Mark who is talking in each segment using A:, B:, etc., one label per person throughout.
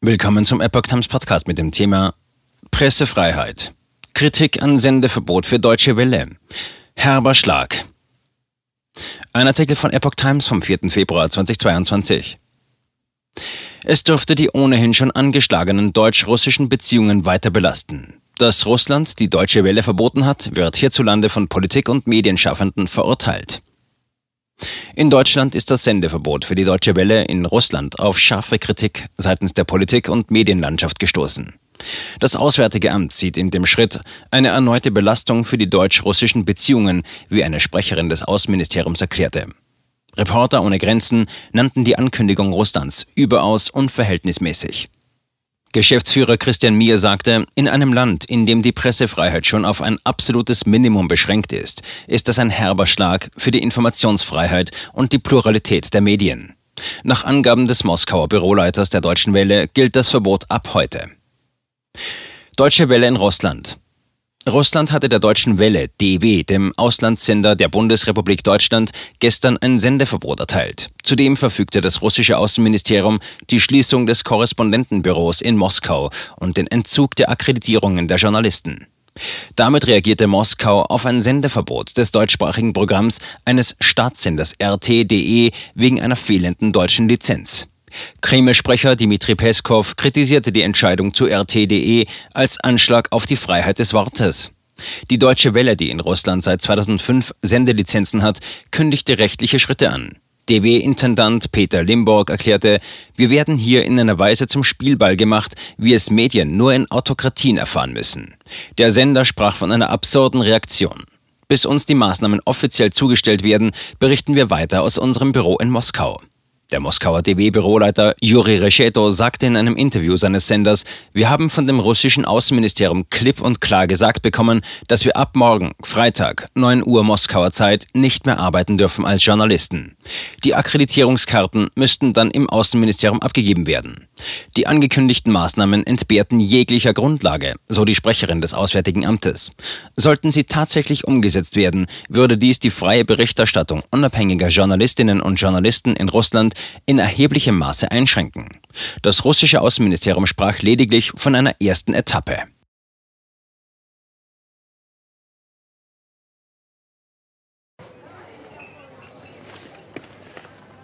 A: Willkommen zum Epoch Times Podcast mit dem Thema Pressefreiheit. Kritik an Sendeverbot für Deutsche Welle. Herber Schlag. Ein Artikel von Epoch Times vom 4. Februar 2022. Es dürfte die ohnehin schon angeschlagenen deutsch-russischen Beziehungen weiter belasten. Dass Russland die Deutsche Welle verboten hat, wird hierzulande von Politik und Medienschaffenden verurteilt. In Deutschland ist das Sendeverbot für die Deutsche Welle in Russland auf scharfe Kritik seitens der Politik und Medienlandschaft gestoßen. Das Auswärtige Amt sieht in dem Schritt eine erneute Belastung für die deutsch-russischen Beziehungen, wie eine Sprecherin des Außenministeriums erklärte. Reporter ohne Grenzen nannten die Ankündigung Russlands überaus unverhältnismäßig. Geschäftsführer Christian Mier sagte, in einem Land, in dem die Pressefreiheit schon auf ein absolutes Minimum beschränkt ist, ist das ein herber Schlag für die Informationsfreiheit und die Pluralität der Medien. Nach Angaben des Moskauer Büroleiters der Deutschen Welle gilt das Verbot ab heute. Deutsche Welle in Russland. Russland hatte der Deutschen Welle, DW, dem Auslandssender der Bundesrepublik Deutschland, gestern ein Sendeverbot erteilt. Zudem verfügte das russische Außenministerium die Schließung des Korrespondentenbüros in Moskau und den Entzug der Akkreditierungen der Journalisten. Damit reagierte Moskau auf ein Sendeverbot des deutschsprachigen Programms eines Staatssenders RT.de wegen einer fehlenden deutschen Lizenz. Kreml-Sprecher Dmitri Peskov kritisierte die Entscheidung zu RT.de als Anschlag auf die Freiheit des Wortes. Die Deutsche Welle, die in Russland seit 2005 Sendelizenzen hat, kündigte rechtliche Schritte an. DW-Intendant Peter Limburg erklärte, wir werden hier in einer Weise zum Spielball gemacht, wie es Medien nur in Autokratien erfahren müssen. Der Sender sprach von einer absurden Reaktion. Bis uns die Maßnahmen offiziell zugestellt werden, berichten wir weiter aus unserem Büro in Moskau. Der Moskauer DB-Büroleiter Juri Rescheto sagte in einem Interview seines Senders, wir haben von dem russischen Außenministerium klipp und klar gesagt bekommen, dass wir ab morgen, Freitag, 9 Uhr Moskauer Zeit, nicht mehr arbeiten dürfen als Journalisten. Die Akkreditierungskarten müssten dann im Außenministerium abgegeben werden. Die angekündigten Maßnahmen entbehrten jeglicher Grundlage, so die Sprecherin des Auswärtigen Amtes. Sollten sie tatsächlich umgesetzt werden, würde dies die freie Berichterstattung unabhängiger Journalistinnen und Journalisten in Russland in erheblichem Maße einschränken. Das russische Außenministerium sprach lediglich von einer ersten Etappe.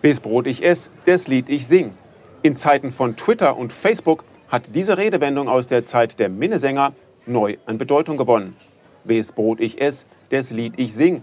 B: Bis Brot ich ess, das Lied ich sing. In Zeiten von Twitter und Facebook hat diese Redewendung aus der Zeit der Minnesänger neu an Bedeutung gewonnen. Wes Brot ich ess, des Lied ich sing,